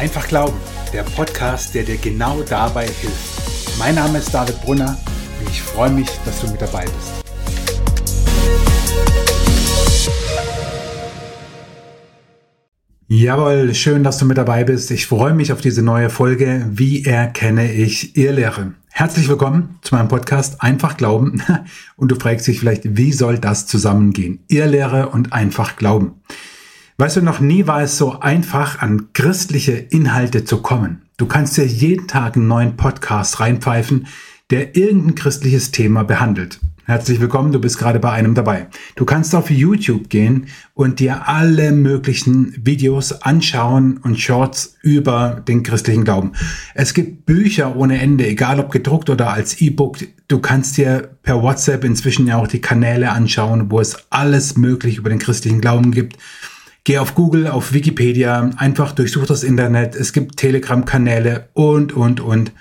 Einfach Glauben, der Podcast, der dir genau dabei hilft. Mein Name ist David Brunner und ich freue mich, dass du mit dabei bist. Jawohl, schön, dass du mit dabei bist. Ich freue mich auf diese neue Folge. Wie erkenne ich Irrlehre? Herzlich willkommen zu meinem Podcast Einfach Glauben. Und du fragst dich vielleicht, wie soll das zusammengehen? Irrlehre und einfach Glauben. Weißt du, noch nie war es so einfach, an christliche Inhalte zu kommen. Du kannst dir jeden Tag einen neuen Podcast reinpfeifen, der irgendein christliches Thema behandelt. Herzlich willkommen, du bist gerade bei einem dabei. Du kannst auf YouTube gehen und dir alle möglichen Videos anschauen und Shorts über den christlichen Glauben. Es gibt Bücher ohne Ende, egal ob gedruckt oder als E-Book. Du kannst dir per WhatsApp inzwischen ja auch die Kanäle anschauen, wo es alles möglich über den christlichen Glauben gibt. Geh auf Google, auf Wikipedia, einfach durchsuch das Internet. Es gibt Telegram-Kanäle und, und, und.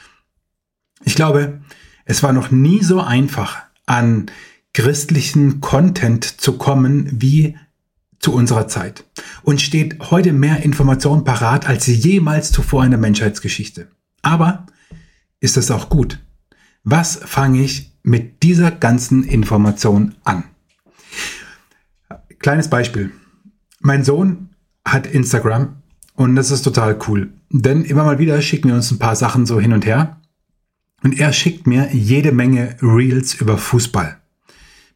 Ich glaube, es war noch nie so einfach, an christlichen Content zu kommen wie zu unserer Zeit. Und steht heute mehr Information parat als jemals zuvor in der Menschheitsgeschichte. Aber ist das auch gut? Was fange ich mit dieser ganzen Information an? Kleines Beispiel. Mein Sohn hat Instagram und das ist total cool. Denn immer mal wieder schicken wir uns ein paar Sachen so hin und her. Und er schickt mir jede Menge Reels über Fußball.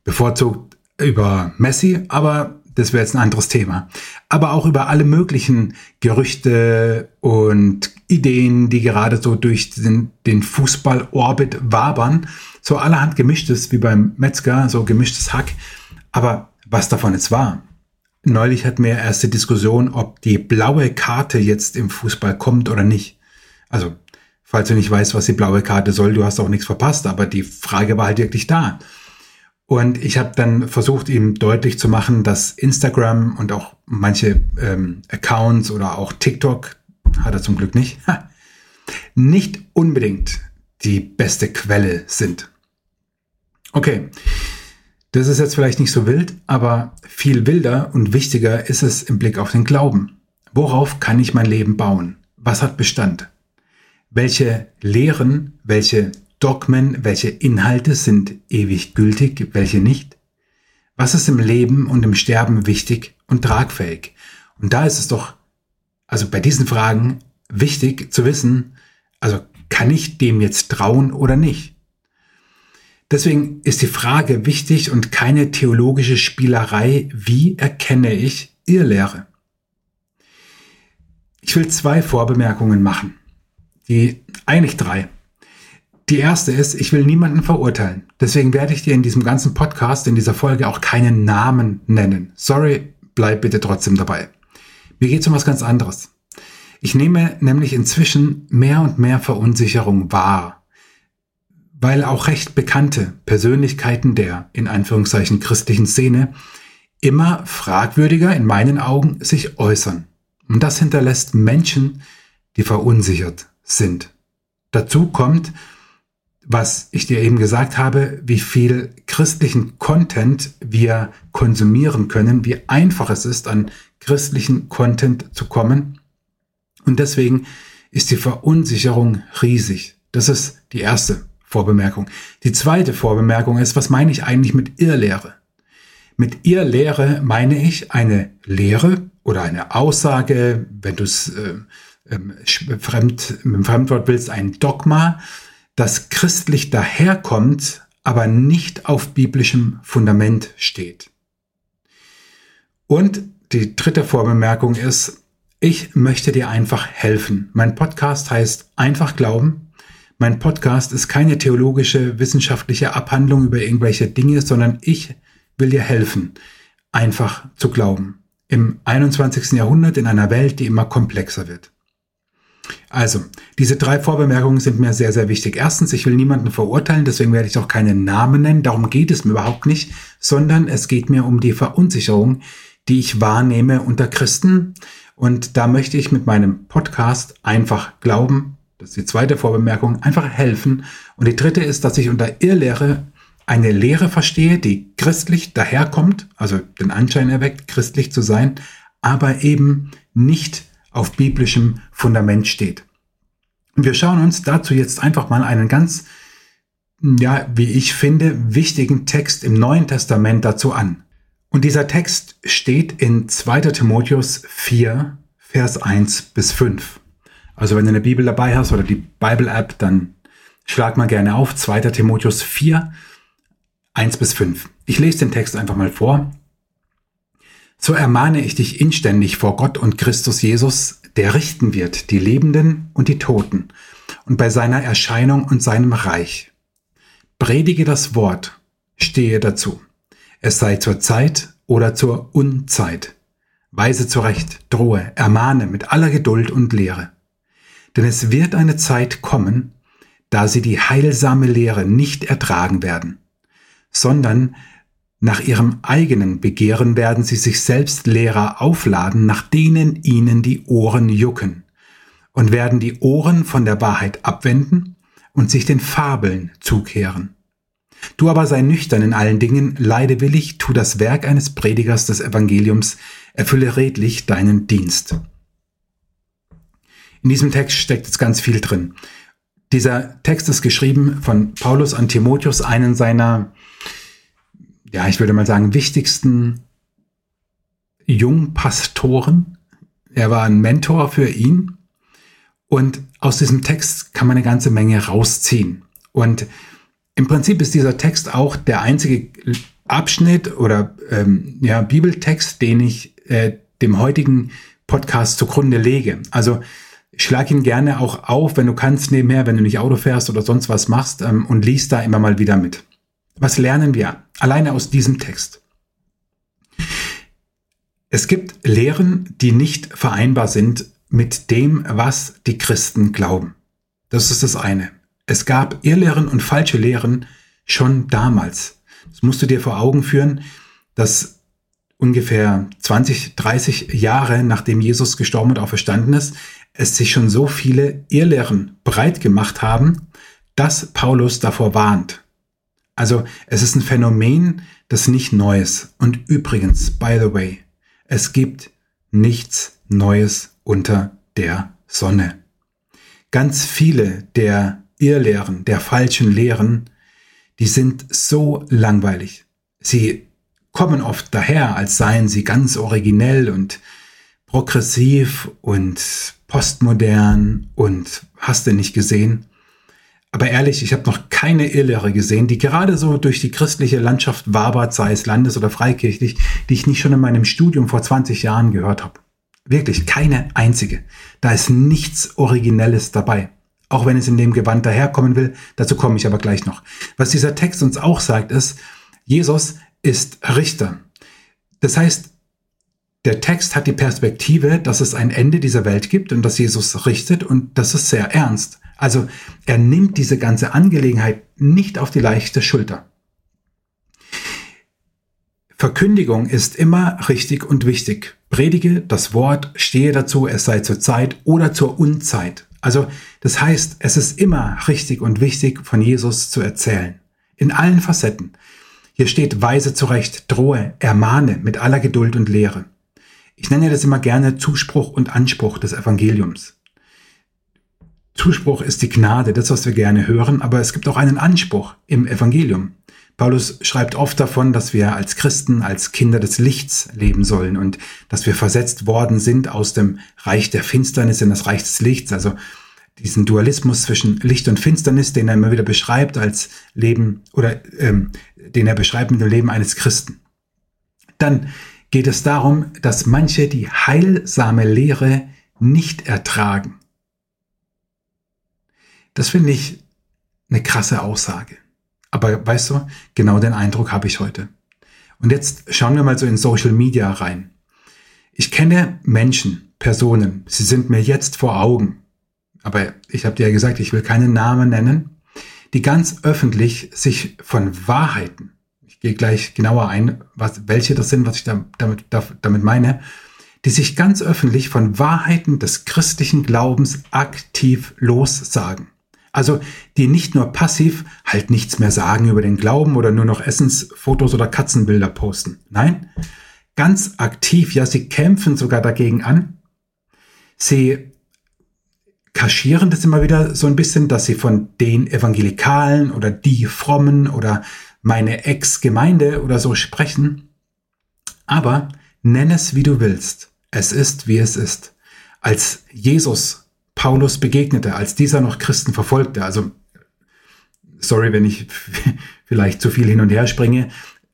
Bevorzugt über Messi, aber das wäre jetzt ein anderes Thema. Aber auch über alle möglichen Gerüchte und Ideen, die gerade so durch den, den Fußball-Orbit wabern. So allerhand gemischtes, wie beim Metzger, so gemischtes Hack. Aber was davon jetzt war, Neulich hatten wir erste Diskussion, ob die blaue Karte jetzt im Fußball kommt oder nicht. Also, falls du nicht weißt, was die blaue Karte soll, du hast auch nichts verpasst, aber die Frage war halt wirklich da. Und ich habe dann versucht, ihm deutlich zu machen, dass Instagram und auch manche ähm, Accounts oder auch TikTok, hat er zum Glück nicht, nicht unbedingt die beste Quelle sind. Okay, das ist jetzt vielleicht nicht so wild, aber viel wilder und wichtiger ist es im Blick auf den Glauben. Worauf kann ich mein Leben bauen? Was hat Bestand? Welche Lehren, welche Dogmen, welche Inhalte sind ewig gültig, welche nicht? Was ist im Leben und im Sterben wichtig und tragfähig? Und da ist es doch, also bei diesen Fragen wichtig zu wissen, also kann ich dem jetzt trauen oder nicht? Deswegen ist die Frage wichtig und keine theologische Spielerei, wie erkenne ich Irrlehre? Ich will zwei Vorbemerkungen machen. Die, eigentlich drei. Die erste ist, ich will niemanden verurteilen. Deswegen werde ich dir in diesem ganzen Podcast, in dieser Folge auch keinen Namen nennen. Sorry, bleib bitte trotzdem dabei. Mir geht es um was ganz anderes. Ich nehme nämlich inzwischen mehr und mehr Verunsicherung wahr weil auch recht bekannte Persönlichkeiten der in Anführungszeichen christlichen Szene immer fragwürdiger in meinen Augen sich äußern. Und das hinterlässt Menschen, die verunsichert sind. Dazu kommt, was ich dir eben gesagt habe, wie viel christlichen Content wir konsumieren können, wie einfach es ist, an christlichen Content zu kommen. Und deswegen ist die Verunsicherung riesig. Das ist die erste Vorbemerkung. Die zweite Vorbemerkung ist, was meine ich eigentlich mit Irrlehre? Mit Irrlehre meine ich eine Lehre oder eine Aussage, wenn du es äh, ähm, fremd, mit dem Fremdwort willst, ein Dogma, das christlich daherkommt, aber nicht auf biblischem Fundament steht. Und die dritte Vorbemerkung ist, ich möchte dir einfach helfen. Mein Podcast heißt Einfach Glauben mein Podcast ist keine theologische, wissenschaftliche Abhandlung über irgendwelche Dinge, sondern ich will dir helfen, einfach zu glauben. Im 21. Jahrhundert in einer Welt, die immer komplexer wird. Also, diese drei Vorbemerkungen sind mir sehr, sehr wichtig. Erstens, ich will niemanden verurteilen, deswegen werde ich auch keinen Namen nennen. Darum geht es mir überhaupt nicht, sondern es geht mir um die Verunsicherung, die ich wahrnehme unter Christen. Und da möchte ich mit meinem Podcast einfach glauben, das ist die zweite Vorbemerkung, einfach helfen. Und die dritte ist, dass ich unter Irrlehre eine Lehre verstehe, die christlich daherkommt, also den Anschein erweckt, christlich zu sein, aber eben nicht auf biblischem Fundament steht. Und wir schauen uns dazu jetzt einfach mal einen ganz, ja, wie ich finde, wichtigen Text im Neuen Testament dazu an. Und dieser Text steht in 2. Timotheus 4, Vers 1 bis 5. Also wenn du eine Bibel dabei hast oder die Bible-App, dann schlag mal gerne auf 2. Timotheus 4, 1 bis 5. Ich lese den Text einfach mal vor. So ermahne ich dich inständig vor Gott und Christus Jesus, der richten wird die Lebenden und die Toten und bei seiner Erscheinung und seinem Reich. Predige das Wort, stehe dazu. Es sei zur Zeit oder zur Unzeit. Weise zurecht, drohe, ermahne mit aller Geduld und Lehre. Denn es wird eine Zeit kommen, da sie die heilsame Lehre nicht ertragen werden, sondern nach ihrem eigenen Begehren werden sie sich selbst Lehrer aufladen, nach denen ihnen die Ohren jucken, und werden die Ohren von der Wahrheit abwenden und sich den Fabeln zukehren. Du aber sei nüchtern in allen Dingen, leide willig, tu das Werk eines Predigers des Evangeliums, erfülle redlich deinen Dienst. In diesem Text steckt jetzt ganz viel drin. Dieser Text ist geschrieben von Paulus an Timotheus, einen seiner, ja, ich würde mal sagen, wichtigsten Jungpastoren. Er war ein Mentor für ihn. Und aus diesem Text kann man eine ganze Menge rausziehen. Und im Prinzip ist dieser Text auch der einzige Abschnitt oder ähm, ja, Bibeltext, den ich äh, dem heutigen Podcast zugrunde lege. Also schlag ihn gerne auch auf, wenn du kannst nebenher, wenn du nicht Auto fährst oder sonst was machst ähm, und liest da immer mal wieder mit. Was lernen wir alleine aus diesem Text? Es gibt Lehren, die nicht vereinbar sind mit dem, was die Christen glauben. Das ist das eine. Es gab Irrlehren und falsche Lehren schon damals. Das musst du dir vor Augen führen, dass ungefähr 20, 30 Jahre nachdem Jesus gestorben und auferstanden ist, es sich schon so viele Irrlehren breit gemacht haben, dass Paulus davor warnt. Also es ist ein Phänomen, das nicht Neues. Und übrigens, by the way, es gibt nichts Neues unter der Sonne. Ganz viele der Irrlehren, der falschen Lehren, die sind so langweilig. Sie kommen oft daher, als seien sie ganz originell und progressiv und postmodern und hast du nicht gesehen. Aber ehrlich, ich habe noch keine Irrlehre gesehen, die gerade so durch die christliche Landschaft wabert, sei es landes- oder freikirchlich, die ich nicht schon in meinem Studium vor 20 Jahren gehört habe. Wirklich keine einzige. Da ist nichts Originelles dabei auch wenn es in dem Gewand daherkommen will. Dazu komme ich aber gleich noch. Was dieser Text uns auch sagt, ist, Jesus ist Richter. Das heißt, der Text hat die Perspektive, dass es ein Ende dieser Welt gibt und dass Jesus richtet und das ist sehr ernst. Also er nimmt diese ganze Angelegenheit nicht auf die leichte Schulter. Verkündigung ist immer richtig und wichtig. Predige das Wort, stehe dazu, es sei zur Zeit oder zur Unzeit. Also das heißt, es ist immer richtig und wichtig, von Jesus zu erzählen. In allen Facetten. Hier steht weise zurecht, drohe, ermahne mit aller Geduld und Lehre. Ich nenne das immer gerne Zuspruch und Anspruch des Evangeliums. Zuspruch ist die Gnade, das, was wir gerne hören, aber es gibt auch einen Anspruch im Evangelium. Paulus schreibt oft davon, dass wir als Christen, als Kinder des Lichts leben sollen und dass wir versetzt worden sind aus dem Reich der Finsternis in das Reich des Lichts, also diesen Dualismus zwischen Licht und Finsternis, den er immer wieder beschreibt als Leben oder ähm, den er beschreibt mit dem Leben eines Christen. Dann geht es darum, dass manche die heilsame Lehre nicht ertragen. Das finde ich eine krasse Aussage. Aber weißt du, genau den Eindruck habe ich heute. Und jetzt schauen wir mal so in Social Media rein. Ich kenne Menschen, Personen, sie sind mir jetzt vor Augen, aber ich habe dir ja gesagt, ich will keinen Namen nennen, die ganz öffentlich sich von Wahrheiten, gehe gleich genauer ein, was, welche das sind, was ich damit, damit meine, die sich ganz öffentlich von Wahrheiten des christlichen Glaubens aktiv lossagen. Also die nicht nur passiv halt nichts mehr sagen über den Glauben oder nur noch Essensfotos oder Katzenbilder posten. Nein, ganz aktiv, ja, sie kämpfen sogar dagegen an, Sie kaschieren das immer wieder so ein bisschen, dass sie von den Evangelikalen oder die Frommen oder meine Ex-Gemeinde oder so sprechen. Aber nenn es, wie du willst. Es ist, wie es ist. Als Jesus Paulus begegnete, als dieser noch Christen verfolgte, also sorry, wenn ich vielleicht zu viel hin und her springe,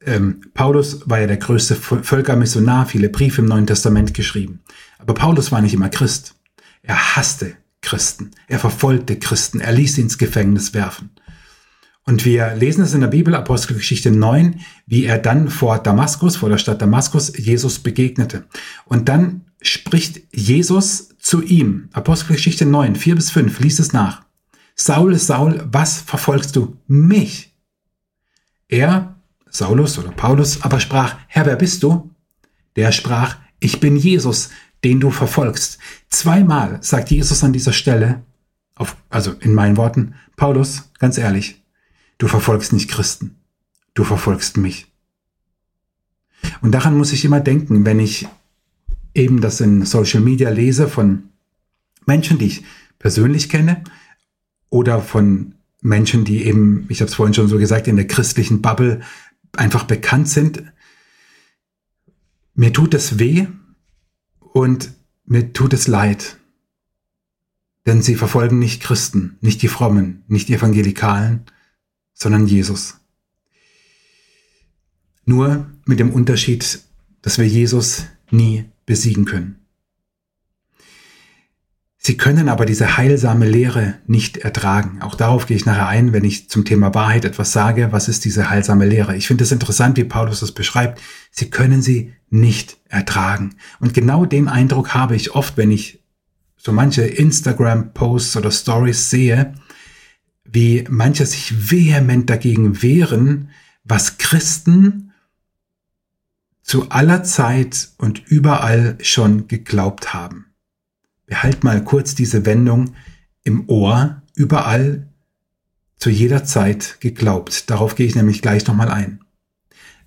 ähm, Paulus war ja der größte Völkermissionar, viele Briefe im Neuen Testament geschrieben. Aber Paulus war nicht immer Christ. Er hasste Christen. Er verfolgte Christen. Er ließ sie ins Gefängnis werfen. Und wir lesen es in der Bibel, Apostelgeschichte 9, wie er dann vor Damaskus, vor der Stadt Damaskus, Jesus begegnete. Und dann spricht Jesus zu ihm. Apostelgeschichte 9, 4 bis 5, liest es nach. Saul, Saul, was verfolgst du? Mich. Er, Saulus oder Paulus, aber sprach, Herr, wer bist du? Der sprach, ich bin Jesus, den du verfolgst. Zweimal sagt Jesus an dieser Stelle, auf, also in meinen Worten, Paulus, ganz ehrlich, du verfolgst nicht Christen, du verfolgst mich. Und daran muss ich immer denken, wenn ich eben das in Social Media lese von Menschen, die ich persönlich kenne oder von Menschen, die eben, ich habe es vorhin schon so gesagt, in der christlichen Bubble einfach bekannt sind. Mir tut es weh, und mir tut es leid, denn sie verfolgen nicht Christen, nicht die Frommen, nicht die Evangelikalen, sondern Jesus. Nur mit dem Unterschied, dass wir Jesus nie besiegen können. Sie können aber diese heilsame Lehre nicht ertragen. Auch darauf gehe ich nachher ein, wenn ich zum Thema Wahrheit etwas sage. Was ist diese heilsame Lehre? Ich finde es interessant, wie Paulus das beschreibt. Sie können sie nicht ertragen. Und genau den Eindruck habe ich oft, wenn ich so manche Instagram-Posts oder Stories sehe, wie manche sich vehement dagegen wehren, was Christen zu aller Zeit und überall schon geglaubt haben. Behalt mal kurz diese Wendung im Ohr, überall, zu jeder Zeit geglaubt. Darauf gehe ich nämlich gleich nochmal ein.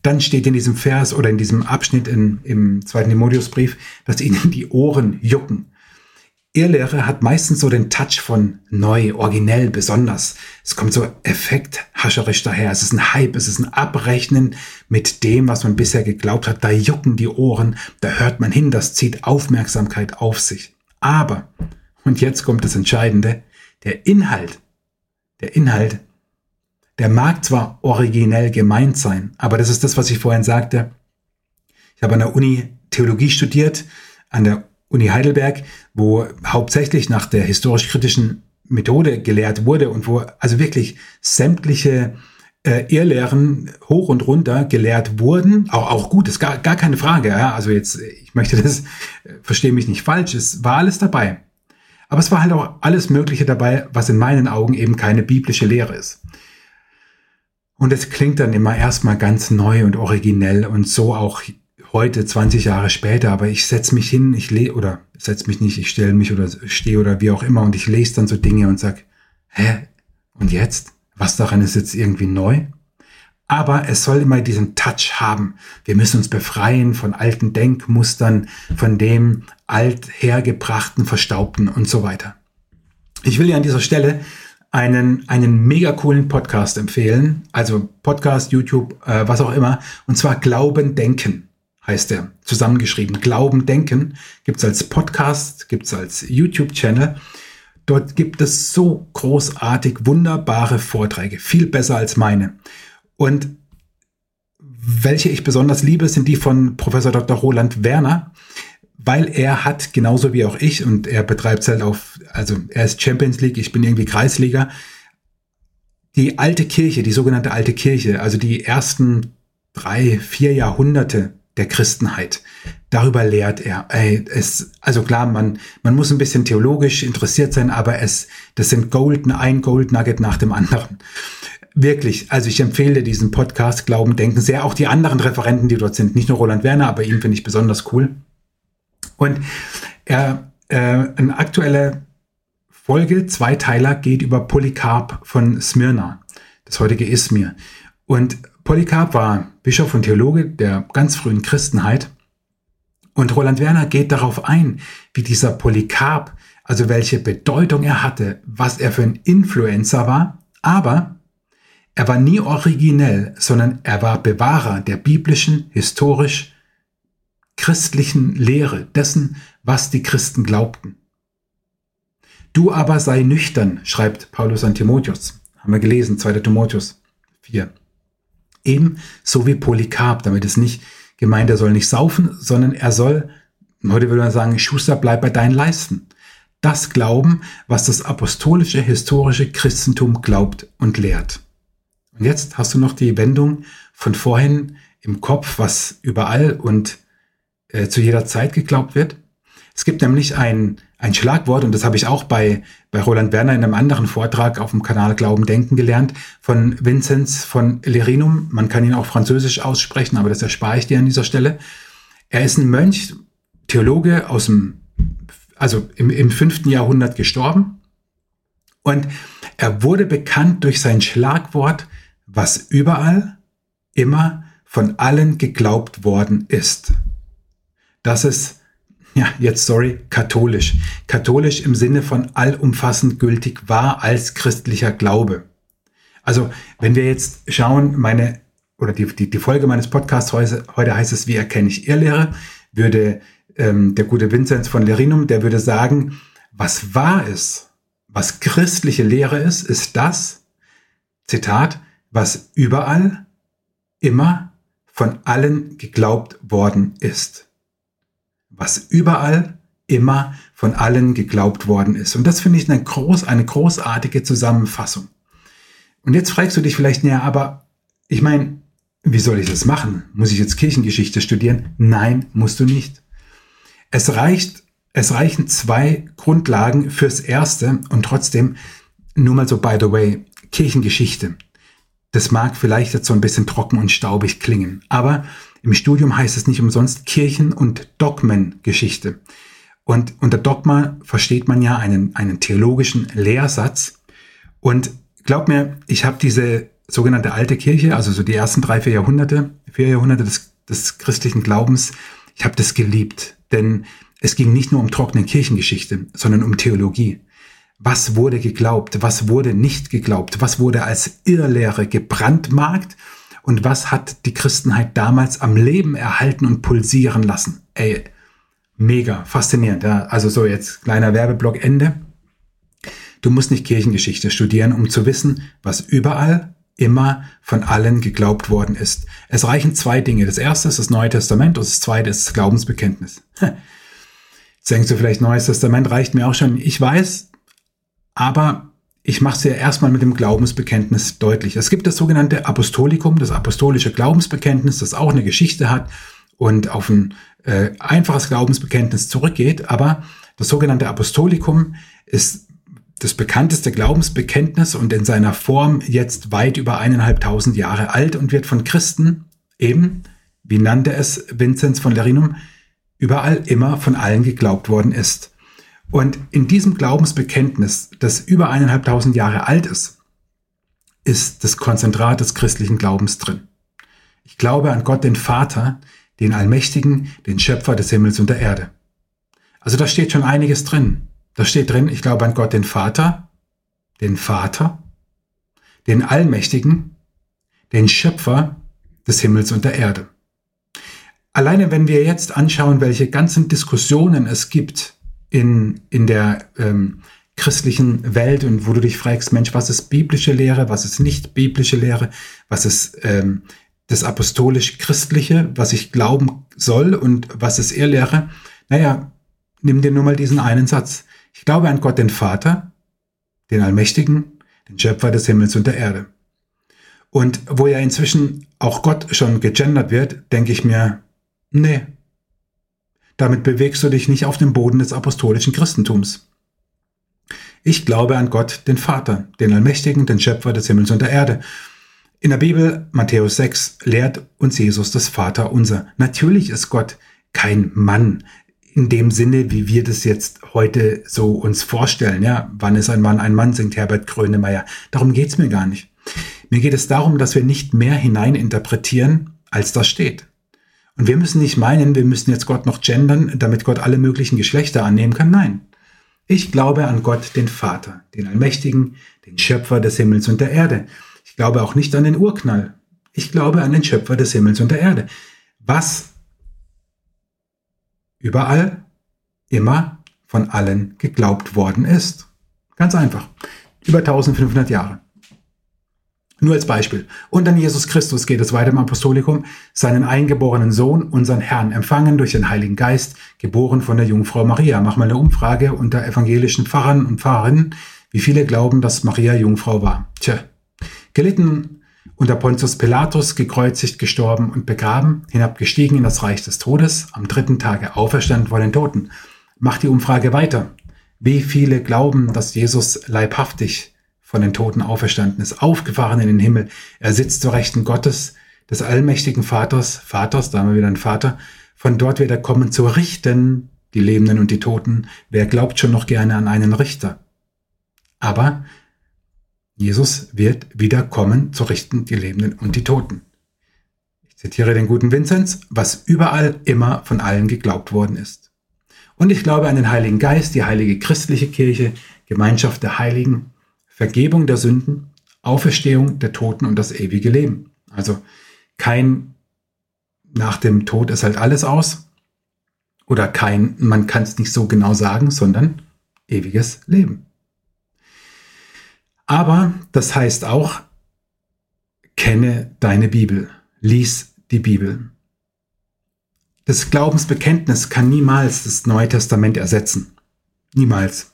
Dann steht in diesem Vers oder in diesem Abschnitt in, im zweiten Timotheusbrief, dass ihnen die Ohren jucken. Irrlehre hat meistens so den Touch von neu, originell, besonders. Es kommt so effekthascherisch daher. Es ist ein Hype, es ist ein Abrechnen mit dem, was man bisher geglaubt hat. Da jucken die Ohren, da hört man hin, das zieht Aufmerksamkeit auf sich. Aber, und jetzt kommt das Entscheidende, der Inhalt, der Inhalt, der mag zwar originell gemeint sein, aber das ist das, was ich vorhin sagte. Ich habe an der Uni Theologie studiert, an der Uni Heidelberg, wo hauptsächlich nach der historisch-kritischen Methode gelehrt wurde und wo also wirklich sämtliche äh, Irrlehren hoch und runter gelehrt wurden. Auch, auch gut, ist gar, gar keine Frage. Ja? Also jetzt, ich möchte das, äh, verstehe mich nicht falsch, es war alles dabei. Aber es war halt auch alles Mögliche dabei, was in meinen Augen eben keine biblische Lehre ist. Und es klingt dann immer erstmal ganz neu und originell und so auch heute, 20 Jahre später, aber ich setze mich hin, ich lese, oder setze mich nicht, ich stelle mich oder stehe oder wie auch immer und ich lese dann so Dinge und sag, hä? Und jetzt? Was daran ist jetzt irgendwie neu? Aber es soll immer diesen Touch haben. Wir müssen uns befreien von alten Denkmustern, von dem althergebrachten, verstaubten und so weiter. Ich will dir an dieser Stelle einen, einen mega coolen Podcast empfehlen. Also Podcast, YouTube, äh, was auch immer. Und zwar Glauben, Denken heißt er. Zusammengeschrieben. Glauben, Denken gibt's als Podcast, gibt's als YouTube-Channel. Dort gibt es so großartig wunderbare Vorträge, viel besser als meine. Und welche ich besonders liebe, sind die von Professor Dr. Roland Werner, weil er hat genauso wie auch ich und er betreibt es halt auf, also er ist Champions League, ich bin irgendwie Kreisliga. Die alte Kirche, die sogenannte alte Kirche, also die ersten drei, vier Jahrhunderte der Christenheit. Darüber lehrt er. Es, also klar, man, man muss ein bisschen theologisch interessiert sein, aber es, das sind Golden, ein Gold Nugget nach dem anderen. Wirklich, also ich empfehle diesen Podcast Glauben, Denken sehr. Auch die anderen Referenten, die dort sind, nicht nur Roland Werner, aber ihn finde ich besonders cool. Und er, äh, eine aktuelle Folge, Zweiteiler, geht über Polycarp von Smyrna, das heutige Ismir. Und Polycarp war Bischof und Theologe der ganz frühen Christenheit Und Roland Werner geht darauf ein, wie dieser Polycarp, also welche Bedeutung er hatte, was er für ein Influencer war, aber er war nie originell, sondern er war Bewahrer der biblischen, historisch christlichen Lehre, dessen, was die Christen glaubten. Du aber sei nüchtern, schreibt Paulus an Timotheus. Haben wir gelesen, 2. Timotheus 4. Eben so wie Polycarp, damit ist nicht gemeint, er soll nicht saufen, sondern er soll, heute würde man sagen, Schuster, bleib bei deinen Leisten. Das glauben, was das apostolische, historische Christentum glaubt und lehrt. Und jetzt hast du noch die Wendung von vorhin im Kopf, was überall und äh, zu jeder Zeit geglaubt wird. Es gibt nämlich ein, ein Schlagwort, und das habe ich auch bei, bei Roland Werner in einem anderen Vortrag auf dem Kanal Glauben Denken gelernt, von Vinzenz von Lerinum. Man kann ihn auch französisch aussprechen, aber das erspare ich dir an dieser Stelle. Er ist ein Mönch, Theologe aus dem, also im, im fünften Jahrhundert gestorben. Und er wurde bekannt durch sein Schlagwort, was überall, immer von allen geglaubt worden ist. Das ist, ja, jetzt sorry, katholisch. Katholisch im Sinne von allumfassend gültig war als christlicher Glaube. Also, wenn wir jetzt schauen, meine, oder die, die, die Folge meines Podcasts heute, heute heißt es, wie erkenne ich Irrlehre, würde ähm, der gute Vinzenz von Lerinum, der würde sagen, was wahr ist, was christliche Lehre ist, ist das, Zitat, was überall, immer von allen geglaubt worden ist. Was überall, immer von allen geglaubt worden ist. Und das finde ich eine, groß, eine großartige Zusammenfassung. Und jetzt fragst du dich vielleicht, näher, aber ich meine, wie soll ich das machen? Muss ich jetzt Kirchengeschichte studieren? Nein, musst du nicht. Es reicht, es reichen zwei Grundlagen fürs Erste und trotzdem, nur mal so by the way, Kirchengeschichte. Das mag vielleicht jetzt so ein bisschen trocken und staubig klingen, aber im Studium heißt es nicht umsonst Kirchen- und Dogmengeschichte. Und unter Dogma versteht man ja einen, einen theologischen Lehrsatz. Und glaub mir, ich habe diese sogenannte alte Kirche, also so die ersten drei, vier Jahrhunderte, vier Jahrhunderte des, des christlichen Glaubens, ich habe das geliebt. Denn es ging nicht nur um trockene Kirchengeschichte, sondern um Theologie. Was wurde geglaubt? Was wurde nicht geglaubt? Was wurde als Irrlehre gebrandmarkt? Und was hat die Christenheit damals am Leben erhalten und pulsieren lassen? Ey, mega, faszinierend. Ja? Also so jetzt kleiner Werbeblock Ende. Du musst nicht Kirchengeschichte studieren, um zu wissen, was überall immer von allen geglaubt worden ist. Es reichen zwei Dinge. Das erste ist das Neue Testament und das zweite ist das Glaubensbekenntnis. Jetzt denkst du vielleicht, Neues Testament reicht mir auch schon. Ich weiß, aber ich mache es ja erstmal mit dem Glaubensbekenntnis deutlich. Es gibt das sogenannte Apostolikum, das apostolische Glaubensbekenntnis, das auch eine Geschichte hat und auf ein äh, einfaches Glaubensbekenntnis zurückgeht. Aber das sogenannte Apostolikum ist das bekannteste Glaubensbekenntnis und in seiner Form jetzt weit über eineinhalbtausend Jahre alt und wird von Christen eben, wie nannte es Vinzenz von Lerinum, überall immer von allen geglaubt worden ist. Und in diesem Glaubensbekenntnis, das über eineinhalbtausend Jahre alt ist, ist das Konzentrat des christlichen Glaubens drin. Ich glaube an Gott, den Vater, den Allmächtigen, den Schöpfer des Himmels und der Erde. Also da steht schon einiges drin. Da steht drin, ich glaube an Gott, den Vater, den Vater, den Allmächtigen, den Schöpfer des Himmels und der Erde. Alleine wenn wir jetzt anschauen, welche ganzen Diskussionen es gibt in, in der ähm, christlichen Welt und wo du dich fragst, Mensch, was ist biblische Lehre, was ist nicht biblische Lehre, was ist ähm, das apostolisch-christliche, was ich glauben soll und was ist Irrlehre? Naja, nimm dir nur mal diesen einen Satz. Ich glaube an Gott, den Vater, den Allmächtigen, den Schöpfer des Himmels und der Erde. Und wo ja inzwischen auch Gott schon gegendert wird, denke ich mir, nee, damit bewegst du dich nicht auf dem Boden des apostolischen Christentums. Ich glaube an Gott, den Vater, den Allmächtigen, den Schöpfer des Himmels und der Erde. In der Bibel, Matthäus 6, lehrt uns Jesus das Vater unser. Natürlich ist Gott kein Mann in dem Sinne, wie wir das jetzt heute so uns vorstellen. Ja, wann ist ein Mann ein Mann, singt Herbert Grönemeyer. Darum geht's mir gar nicht. Mir geht es darum, dass wir nicht mehr hineininterpretieren, als das steht. Und wir müssen nicht meinen, wir müssen jetzt Gott noch gendern, damit Gott alle möglichen Geschlechter annehmen kann. Nein. Ich glaube an Gott, den Vater, den Allmächtigen, den Schöpfer des Himmels und der Erde. Ich glaube auch nicht an den Urknall. Ich glaube an den Schöpfer des Himmels und der Erde. Was überall, immer von allen geglaubt worden ist. Ganz einfach. Über 1500 Jahre. Nur als Beispiel. Und an Jesus Christus geht es weiter im Apostolikum, seinen eingeborenen Sohn, unseren Herrn, empfangen durch den Heiligen Geist, geboren von der Jungfrau Maria. Mach mal eine Umfrage unter evangelischen Pfarrern und Pfarrerinnen, wie viele glauben, dass Maria Jungfrau war. Tja, gelitten unter Pontius Pilatus, gekreuzigt, gestorben und begraben, hinabgestiegen in das Reich des Todes, am dritten Tage auferstanden vor den Toten. Mach die Umfrage weiter. Wie viele glauben, dass Jesus leibhaftig von den Toten auferstanden ist, aufgefahren in den Himmel. Er sitzt zur Rechten Gottes, des allmächtigen Vaters, Vaters, da haben wir wieder einen Vater. Von dort wird er kommen zu richten, die Lebenden und die Toten. Wer glaubt schon noch gerne an einen Richter? Aber Jesus wird wieder kommen zu richten, die Lebenden und die Toten. Ich zitiere den guten Vinzenz, was überall immer von allen geglaubt worden ist. Und ich glaube an den Heiligen Geist, die heilige christliche Kirche, Gemeinschaft der Heiligen, Vergebung der Sünden, Auferstehung der Toten und das ewige Leben. Also kein nach dem Tod ist halt alles aus oder kein, man kann es nicht so genau sagen, sondern ewiges Leben. Aber das heißt auch, kenne deine Bibel, lies die Bibel. Das Glaubensbekenntnis kann niemals das Neue Testament ersetzen. Niemals.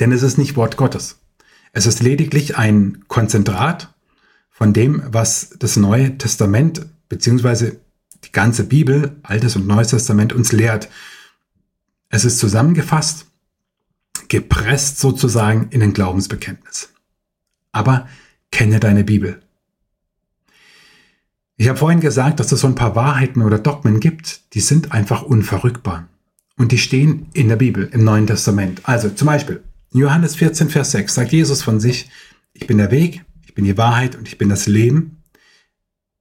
Denn es ist nicht Wort Gottes. Es ist lediglich ein Konzentrat von dem, was das Neue Testament beziehungsweise die ganze Bibel, Altes und Neues Testament uns lehrt. Es ist zusammengefasst, gepresst sozusagen in ein Glaubensbekenntnis. Aber kenne deine Bibel. Ich habe vorhin gesagt, dass es so ein paar Wahrheiten oder Dogmen gibt, die sind einfach unverrückbar. Und die stehen in der Bibel, im Neuen Testament. Also zum Beispiel, Johannes 14, Vers 6 sagt Jesus von sich, ich bin der Weg, ich bin die Wahrheit und ich bin das Leben.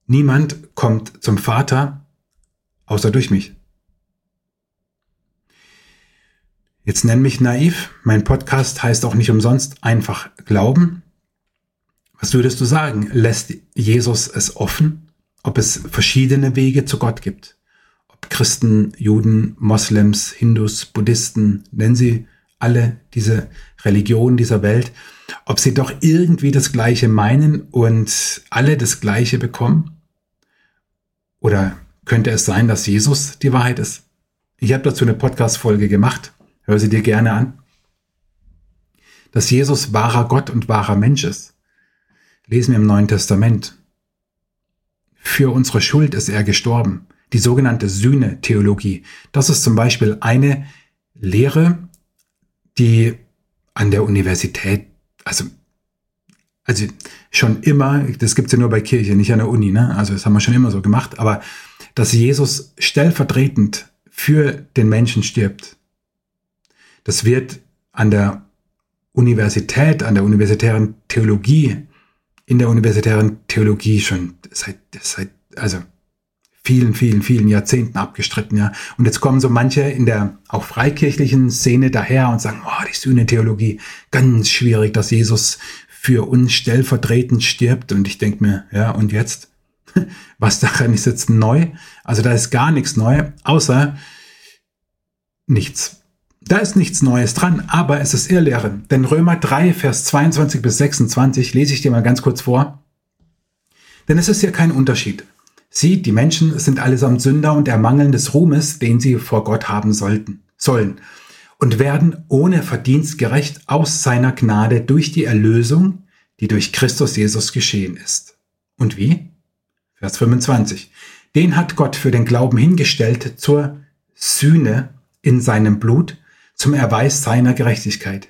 Niemand kommt zum Vater außer durch mich. Jetzt nenn mich naiv. Mein Podcast heißt auch nicht umsonst einfach Glauben. Was würdest du sagen? Lässt Jesus es offen, ob es verschiedene Wege zu Gott gibt? Ob Christen, Juden, Moslems, Hindus, Buddhisten, nennen sie alle diese Religionen dieser Welt, ob sie doch irgendwie das Gleiche meinen und alle das Gleiche bekommen? Oder könnte es sein, dass Jesus die Wahrheit ist? Ich habe dazu eine Podcast-Folge gemacht. Hör sie dir gerne an. Dass Jesus wahrer Gott und wahrer Mensch ist. Lesen wir im Neuen Testament. Für unsere Schuld ist er gestorben. Die sogenannte Sühne-Theologie. Das ist zum Beispiel eine Lehre, die an der Universität, also, also schon immer, das gibt's ja nur bei Kirche, nicht an der Uni, ne? Also das haben wir schon immer so gemacht, aber dass Jesus stellvertretend für den Menschen stirbt, das wird an der Universität, an der universitären Theologie, in der universitären Theologie schon seit, seit also vielen, vielen, vielen Jahrzehnten abgestritten, ja. Und jetzt kommen so manche in der auch freikirchlichen Szene daher und sagen, oh, die Sühne-Theologie, ganz schwierig, dass Jesus für uns stellvertretend stirbt. Und ich denke mir, ja, und jetzt? Was daran ist jetzt neu? Also da ist gar nichts neu, außer nichts. Da ist nichts Neues dran, aber es ist Irrlehre. Denn Römer 3, Vers 22 bis 26 lese ich dir mal ganz kurz vor. Denn es ist ja kein Unterschied. Sie, die Menschen, sind allesamt Sünder und ermangeln des Ruhmes, den sie vor Gott haben sollten, sollen, und werden ohne Verdienst gerecht aus seiner Gnade durch die Erlösung, die durch Christus Jesus geschehen ist. Und wie? Vers 25. Den hat Gott für den Glauben hingestellt zur Sühne in seinem Blut, zum Erweis seiner Gerechtigkeit,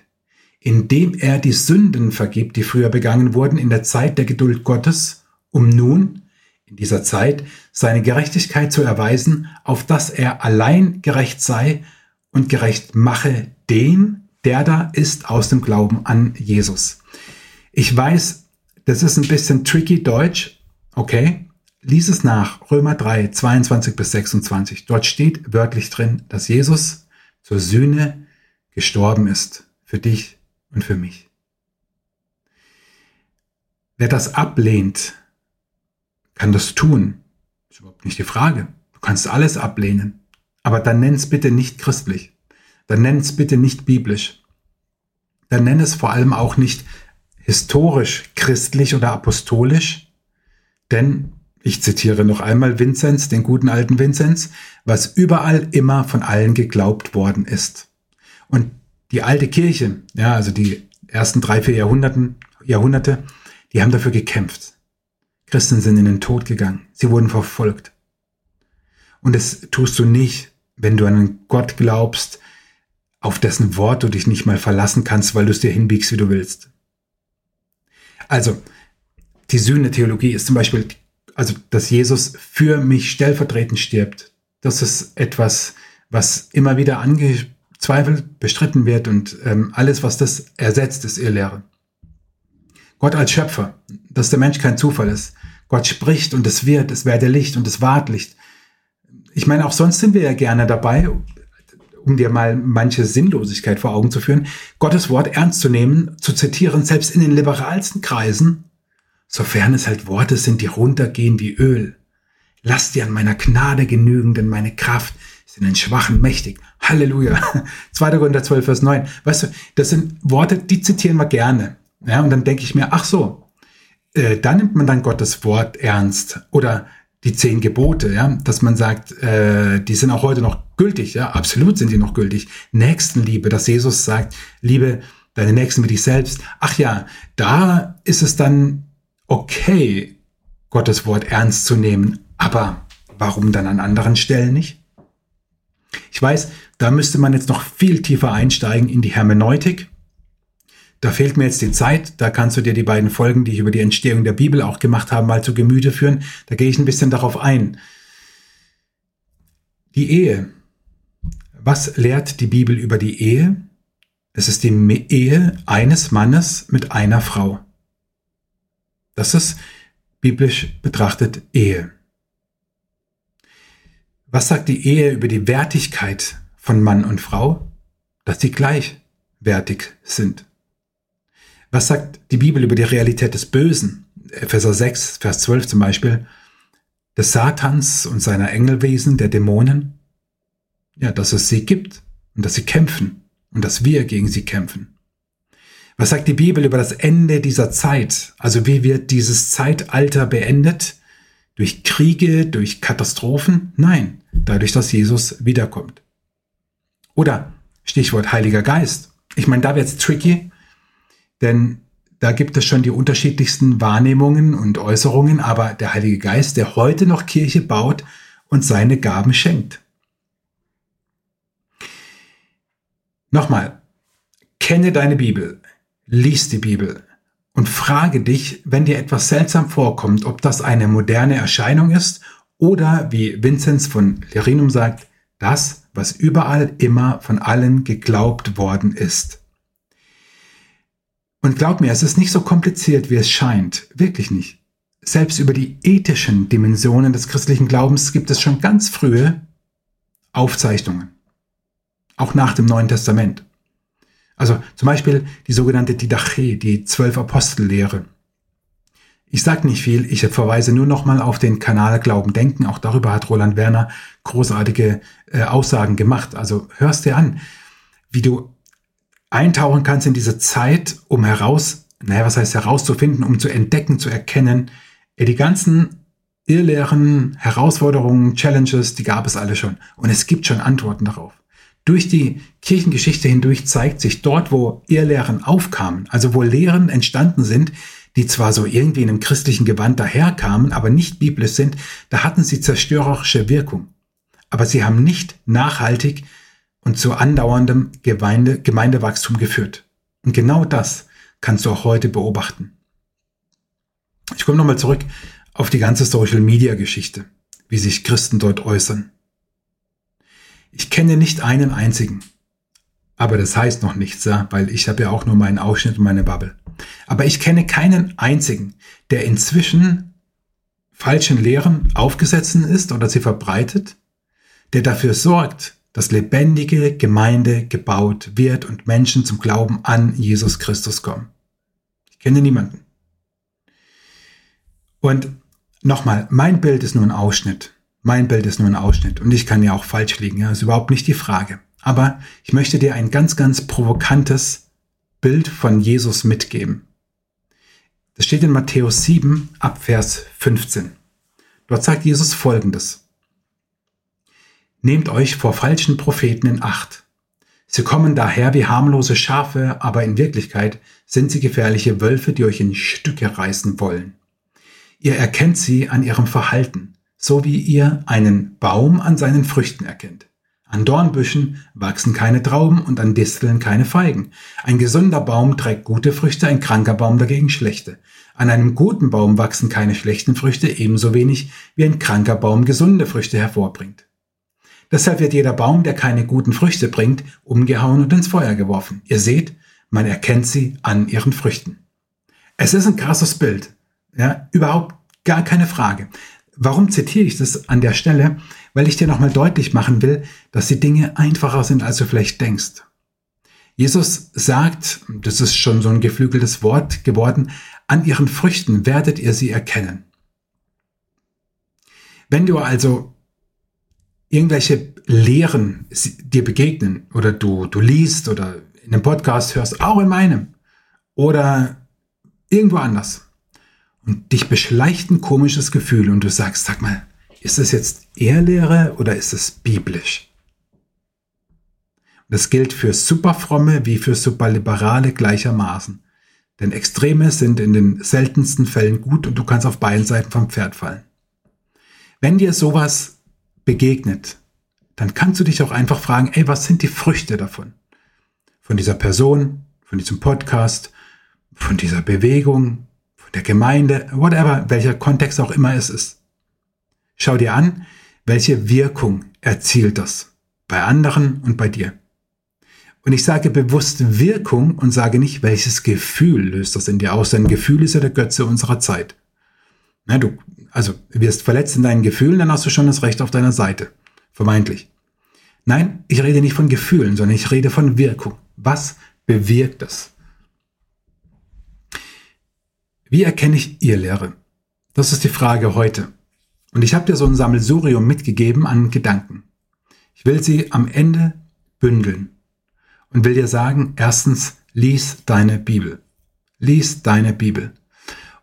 indem er die Sünden vergibt, die früher begangen wurden in der Zeit der Geduld Gottes, um nun, in dieser Zeit seine Gerechtigkeit zu erweisen, auf dass er allein gerecht sei und gerecht mache den, der da ist aus dem Glauben an Jesus. Ich weiß, das ist ein bisschen tricky Deutsch, okay, lies es nach, Römer 3, 22 bis 26. Dort steht wörtlich drin, dass Jesus zur Sühne gestorben ist. Für dich und für mich. Wer das ablehnt, kann das tun. Ist überhaupt nicht die Frage. Du kannst alles ablehnen. Aber dann nenn es bitte nicht christlich. Dann nenn es bitte nicht biblisch. Dann nenn es vor allem auch nicht historisch christlich oder apostolisch. Denn, ich zitiere noch einmal Vinzenz, den guten alten Vinzenz, was überall immer von allen geglaubt worden ist. Und die alte Kirche, ja, also die ersten drei, vier Jahrhunderten, Jahrhunderte, die haben dafür gekämpft. Christen sind in den Tod gegangen. Sie wurden verfolgt. Und das tust du nicht, wenn du an einen Gott glaubst, auf dessen Wort du dich nicht mal verlassen kannst, weil du es dir hinbiegst, wie du willst. Also, die Sühne-Theologie ist zum Beispiel, also, dass Jesus für mich stellvertretend stirbt. Das ist etwas, was immer wieder angezweifelt, bestritten wird und ähm, alles, was das ersetzt, ist Irrlehre. Gott als Schöpfer, dass der Mensch kein Zufall ist. Gott spricht und es wird, es werde Licht und es ward Licht. Ich meine, auch sonst sind wir ja gerne dabei, um dir mal manche Sinnlosigkeit vor Augen zu führen, Gottes Wort ernst zu nehmen, zu zitieren, selbst in den liberalsten Kreisen, sofern es halt Worte sind, die runtergehen wie Öl. Lass dir an meiner Gnade genügen, denn meine Kraft ist in den Schwachen mächtig. Halleluja. 2. Korinther 12, Vers 9. Weißt du, das sind Worte, die zitieren wir gerne. Ja, und dann denke ich mir, ach so, äh, da nimmt man dann Gottes Wort ernst. Oder die zehn Gebote, ja, dass man sagt, äh, die sind auch heute noch gültig, ja, absolut sind die noch gültig. Nächstenliebe, dass Jesus sagt, liebe deine Nächsten wie dich selbst. Ach ja, da ist es dann okay, Gottes Wort ernst zu nehmen. Aber warum dann an anderen Stellen nicht? Ich weiß, da müsste man jetzt noch viel tiefer einsteigen in die Hermeneutik da fehlt mir jetzt die Zeit. Da kannst du dir die beiden Folgen, die ich über die Entstehung der Bibel auch gemacht habe, mal zu Gemüte führen. Da gehe ich ein bisschen darauf ein. Die Ehe. Was lehrt die Bibel über die Ehe? Es ist die Ehe eines Mannes mit einer Frau. Das ist biblisch betrachtet Ehe. Was sagt die Ehe über die Wertigkeit von Mann und Frau? Dass sie gleichwertig sind. Was sagt die Bibel über die Realität des Bösen? Epheser 6, Vers 12 zum Beispiel. Des Satans und seiner Engelwesen, der Dämonen. Ja, dass es sie gibt und dass sie kämpfen und dass wir gegen sie kämpfen. Was sagt die Bibel über das Ende dieser Zeit? Also wie wird dieses Zeitalter beendet? Durch Kriege, durch Katastrophen? Nein, dadurch, dass Jesus wiederkommt. Oder Stichwort Heiliger Geist. Ich meine, da wird's tricky, denn da gibt es schon die unterschiedlichsten Wahrnehmungen und Äußerungen, aber der Heilige Geist, der heute noch Kirche baut und seine Gaben schenkt. Nochmal, kenne deine Bibel, lies die Bibel und frage dich, wenn dir etwas seltsam vorkommt, ob das eine moderne Erscheinung ist oder, wie Vinzenz von Lerinum sagt, das, was überall immer von allen geglaubt worden ist. Und glaub mir, es ist nicht so kompliziert, wie es scheint. Wirklich nicht. Selbst über die ethischen Dimensionen des christlichen Glaubens gibt es schon ganz frühe Aufzeichnungen. Auch nach dem Neuen Testament. Also zum Beispiel die sogenannte Didache, die zwölf Apostellehre. Ich sage nicht viel, ich verweise nur nochmal auf den Kanal Glauben Denken. Auch darüber hat Roland Werner großartige äh, Aussagen gemacht. Also hörst dir an, wie du eintauchen kannst in diese Zeit, um heraus, naja, was heißt herauszufinden, um zu entdecken, zu erkennen, die ganzen Irrlehren, Herausforderungen, Challenges, die gab es alle schon. Und es gibt schon Antworten darauf. Durch die Kirchengeschichte hindurch zeigt sich dort, wo Irrlehren aufkamen, also wo Lehren entstanden sind, die zwar so irgendwie in einem christlichen Gewand daherkamen, aber nicht biblisch sind, da hatten sie zerstörerische Wirkung. Aber sie haben nicht nachhaltig und zu andauerndem Gemeinde, Gemeindewachstum geführt. Und genau das kannst du auch heute beobachten. Ich komme nochmal zurück auf die ganze Social-Media-Geschichte, wie sich Christen dort äußern. Ich kenne nicht einen einzigen. Aber das heißt noch nichts, ja, weil ich habe ja auch nur meinen Ausschnitt und meine Bubble. Aber ich kenne keinen einzigen, der inzwischen falschen Lehren aufgesessen ist oder sie verbreitet, der dafür sorgt, dass lebendige Gemeinde gebaut wird und Menschen zum Glauben an Jesus Christus kommen. Ich kenne niemanden. Und nochmal, mein Bild ist nur ein Ausschnitt. Mein Bild ist nur ein Ausschnitt und ich kann ja auch falsch liegen, ja, ist überhaupt nicht die Frage. Aber ich möchte dir ein ganz, ganz provokantes Bild von Jesus mitgeben. Das steht in Matthäus 7 ab Vers 15. Dort sagt Jesus Folgendes. Nehmt euch vor falschen Propheten in Acht. Sie kommen daher wie harmlose Schafe, aber in Wirklichkeit sind sie gefährliche Wölfe, die euch in Stücke reißen wollen. Ihr erkennt sie an ihrem Verhalten, so wie ihr einen Baum an seinen Früchten erkennt. An Dornbüschen wachsen keine Trauben und an Disteln keine Feigen. Ein gesunder Baum trägt gute Früchte, ein kranker Baum dagegen schlechte. An einem guten Baum wachsen keine schlechten Früchte, ebenso wenig wie ein kranker Baum gesunde Früchte hervorbringt. Deshalb wird jeder Baum, der keine guten Früchte bringt, umgehauen und ins Feuer geworfen. Ihr seht, man erkennt sie an ihren Früchten. Es ist ein krasses Bild. Ja, überhaupt gar keine Frage. Warum zitiere ich das an der Stelle? Weil ich dir nochmal deutlich machen will, dass die Dinge einfacher sind, als du vielleicht denkst. Jesus sagt, das ist schon so ein geflügeltes Wort geworden, an ihren Früchten werdet ihr sie erkennen. Wenn du also irgendwelche Lehren dir begegnen oder du, du liest oder in einem Podcast hörst, auch in meinem oder irgendwo anders und dich beschleicht ein komisches Gefühl und du sagst, sag mal, ist das jetzt Ehrlehre oder ist es biblisch? das gilt für Superfromme wie für Superliberale gleichermaßen. Denn Extreme sind in den seltensten Fällen gut und du kannst auf beiden Seiten vom Pferd fallen. Wenn dir sowas begegnet, dann kannst du dich auch einfach fragen, ey, was sind die Früchte davon? Von dieser Person, von diesem Podcast, von dieser Bewegung, von der Gemeinde, whatever, welcher Kontext auch immer es ist. Schau dir an, welche Wirkung erzielt das bei anderen und bei dir. Und ich sage bewusst Wirkung und sage nicht, welches Gefühl löst das in dir aus, denn Gefühl ist ja der Götze unserer Zeit. Na, du, also wirst verletzt in deinen Gefühlen, dann hast du schon das Recht auf deiner Seite. Vermeintlich. Nein, ich rede nicht von Gefühlen, sondern ich rede von Wirkung. Was bewirkt das? Wie erkenne ich ihr Lehre? Das ist die Frage heute. Und ich habe dir so ein Sammelsurium mitgegeben an Gedanken. Ich will sie am Ende bündeln und will dir sagen, erstens, lies deine Bibel. Lies deine Bibel.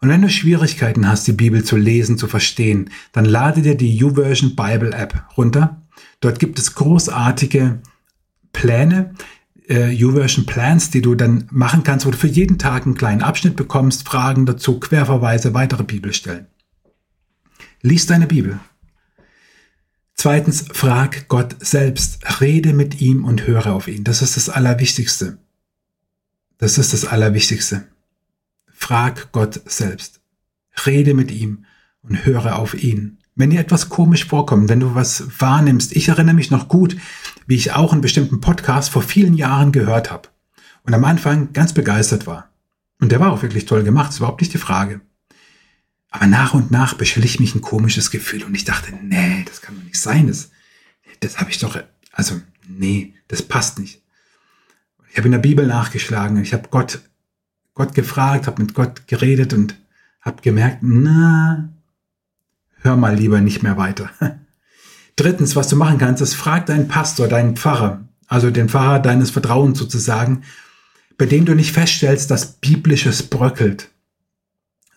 Und wenn du Schwierigkeiten hast, die Bibel zu lesen, zu verstehen, dann lade dir die YouVersion Bible App runter. Dort gibt es großartige Pläne, äh, YouVersion Plans, die du dann machen kannst, wo du für jeden Tag einen kleinen Abschnitt bekommst, Fragen dazu, Querverweise, weitere Bibelstellen. Lies deine Bibel. Zweitens, frag Gott selbst, rede mit ihm und höre auf ihn. Das ist das Allerwichtigste. Das ist das Allerwichtigste. Frag Gott selbst. Rede mit ihm und höre auf ihn. Wenn dir etwas komisch vorkommt, wenn du was wahrnimmst, ich erinnere mich noch gut, wie ich auch einen bestimmten Podcast vor vielen Jahren gehört habe und am Anfang ganz begeistert war. Und der war auch wirklich toll gemacht, ist überhaupt nicht die Frage. Aber nach und nach beschlich mich ein komisches Gefühl und ich dachte, nee, das kann doch nicht sein. Das, das habe ich doch, also nee, das passt nicht. Ich habe in der Bibel nachgeschlagen, ich habe Gott, Gott gefragt, habe mit Gott geredet und habe gemerkt, na, hör mal lieber nicht mehr weiter. Drittens, was du machen kannst, ist frag deinen Pastor, deinen Pfarrer, also den Pfarrer deines Vertrauens sozusagen, bei dem du nicht feststellst, dass biblisches bröckelt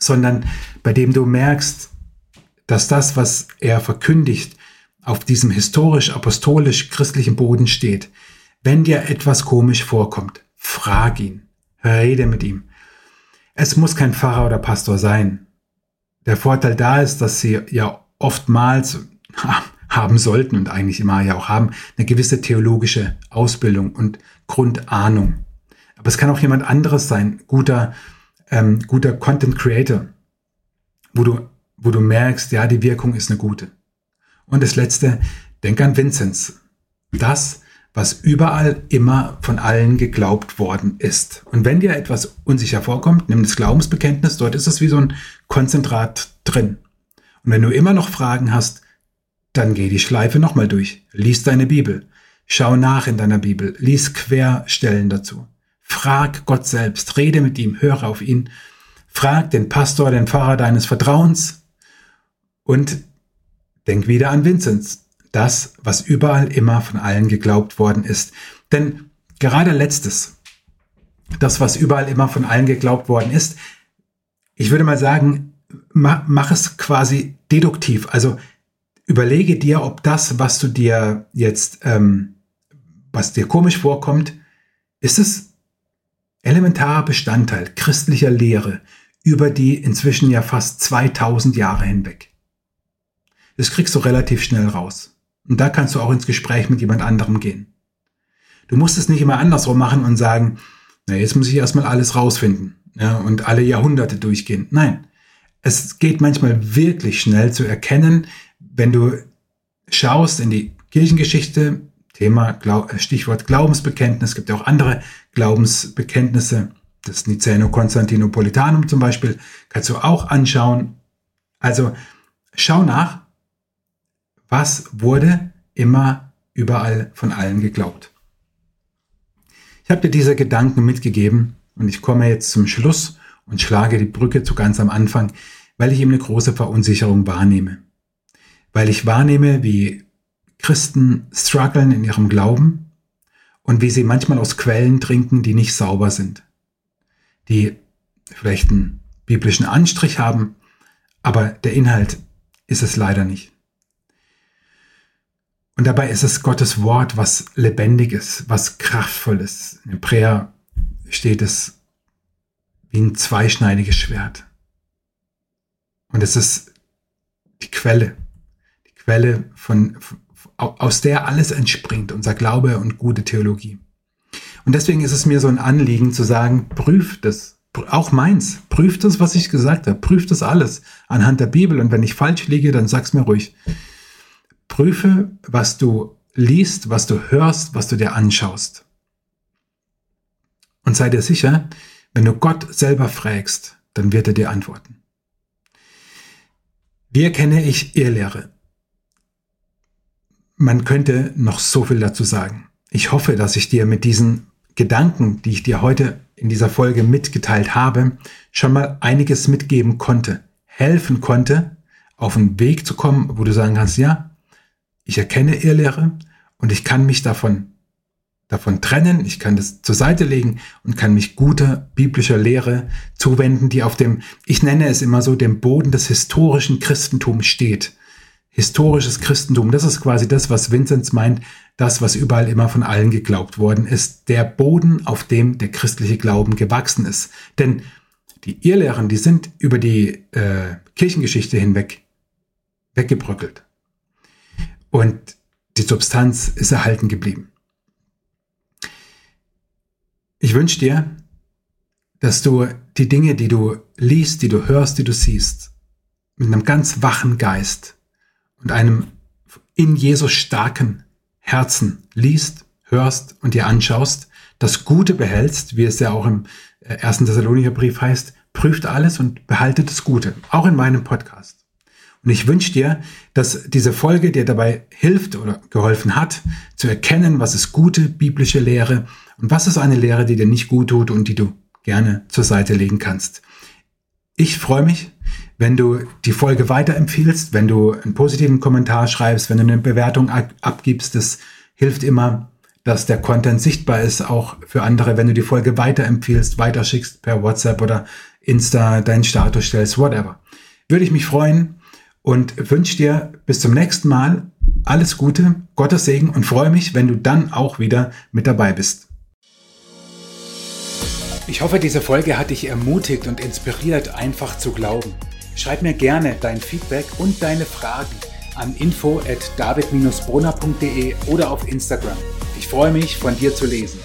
sondern bei dem du merkst, dass das, was er verkündigt, auf diesem historisch-apostolisch-christlichen Boden steht. Wenn dir etwas komisch vorkommt, frag ihn, rede mit ihm. Es muss kein Pfarrer oder Pastor sein. Der Vorteil da ist, dass sie ja oftmals haben sollten und eigentlich immer ja auch haben, eine gewisse theologische Ausbildung und Grundahnung. Aber es kann auch jemand anderes sein, guter ähm, guter Content Creator, wo du, wo du merkst, ja, die Wirkung ist eine gute. Und das letzte, denk an Vinzenz. Das, was überall immer von allen geglaubt worden ist. Und wenn dir etwas unsicher vorkommt, nimm das Glaubensbekenntnis, dort ist es wie so ein Konzentrat drin. Und wenn du immer noch Fragen hast, dann geh die Schleife nochmal durch. Lies deine Bibel. Schau nach in deiner Bibel. Lies Querstellen dazu. Frag Gott selbst. Rede mit ihm. Höre auf ihn. Frag den Pastor, den Pfarrer deines Vertrauens. Und denk wieder an Vinzenz. Das, was überall immer von allen geglaubt worden ist. Denn gerade letztes, das, was überall immer von allen geglaubt worden ist, ich würde mal sagen, mach, es quasi deduktiv. Also überlege dir, ob das, was du dir jetzt, ähm, was dir komisch vorkommt, ist es elementarer Bestandteil christlicher Lehre über die inzwischen ja fast 2000 Jahre hinweg. Das kriegst du relativ schnell raus. Und da kannst du auch ins Gespräch mit jemand anderem gehen. Du musst es nicht immer andersrum machen und sagen, na, jetzt muss ich erstmal alles rausfinden ja, und alle Jahrhunderte durchgehen. Nein, es geht manchmal wirklich schnell zu erkennen, wenn du schaust in die Kirchengeschichte, Thema Stichwort Glaubensbekenntnis, gibt ja auch andere Glaubensbekenntnisse, das Niceno-Konstantinopolitanum zum Beispiel, kannst du auch anschauen. Also schau nach, was wurde immer überall von allen geglaubt. Ich habe dir diese Gedanken mitgegeben und ich komme jetzt zum Schluss und schlage die Brücke zu ganz am Anfang, weil ich eben eine große Verunsicherung wahrnehme. Weil ich wahrnehme, wie Christen strugglen in ihrem Glauben und wie sie manchmal aus Quellen trinken, die nicht sauber sind, die vielleicht einen biblischen Anstrich haben, aber der Inhalt ist es leider nicht. Und dabei ist es Gottes Wort, was lebendig ist, was kraftvoll ist. In Hebräer steht es wie ein zweischneidiges Schwert. Und es ist die Quelle, die Quelle von, aus der alles entspringt, unser Glaube und gute Theologie. Und deswegen ist es mir so ein Anliegen zu sagen, prüft es, auch meins, prüft es, was ich gesagt habe, prüft es alles anhand der Bibel. Und wenn ich falsch liege, dann sag's mir ruhig. Prüfe, was du liest, was du hörst, was du dir anschaust. Und sei dir sicher, wenn du Gott selber fragst, dann wird er dir antworten. Wie erkenne ich Irrlehre? Man könnte noch so viel dazu sagen. Ich hoffe, dass ich dir mit diesen Gedanken, die ich dir heute in dieser Folge mitgeteilt habe, schon mal einiges mitgeben konnte, helfen konnte, auf einen Weg zu kommen, wo du sagen kannst, ja, ich erkenne Irrlehre und ich kann mich davon, davon trennen, ich kann das zur Seite legen und kann mich guter biblischer Lehre zuwenden, die auf dem, ich nenne es immer so, dem Boden des historischen Christentums steht. Historisches Christentum, das ist quasi das, was Vinzenz meint, das, was überall immer von allen geglaubt worden ist, der Boden, auf dem der christliche Glauben gewachsen ist. Denn die Irrlehren, die sind über die äh, Kirchengeschichte hinweg weggebröckelt und die Substanz ist erhalten geblieben. Ich wünsche dir, dass du die Dinge, die du liest, die du hörst, die du siehst, mit einem ganz wachen Geist und einem in Jesus starken Herzen liest, hörst und dir anschaust, das Gute behältst, wie es ja auch im äh, ersten Thessalonicher Brief heißt, prüft alles und behaltet das Gute, auch in meinem Podcast. Und ich wünsche dir, dass diese Folge dir dabei hilft oder geholfen hat, zu erkennen, was ist gute biblische Lehre und was ist eine Lehre, die dir nicht gut tut und die du gerne zur Seite legen kannst. Ich freue mich, wenn du die Folge weiterempfiehlst, wenn du einen positiven Kommentar schreibst, wenn du eine Bewertung abgibst. Das hilft immer, dass der Content sichtbar ist, auch für andere, wenn du die Folge weiterempfiehlst, weiterschickst per WhatsApp oder Insta, deinen Status stellst, whatever. Würde ich mich freuen und wünsche dir bis zum nächsten Mal alles Gute, Gottes Segen und freue mich, wenn du dann auch wieder mit dabei bist. Ich hoffe, diese Folge hat dich ermutigt und inspiriert, einfach zu glauben. Schreib mir gerne dein Feedback und deine Fragen an info at david-brunner.de oder auf Instagram. Ich freue mich, von dir zu lesen.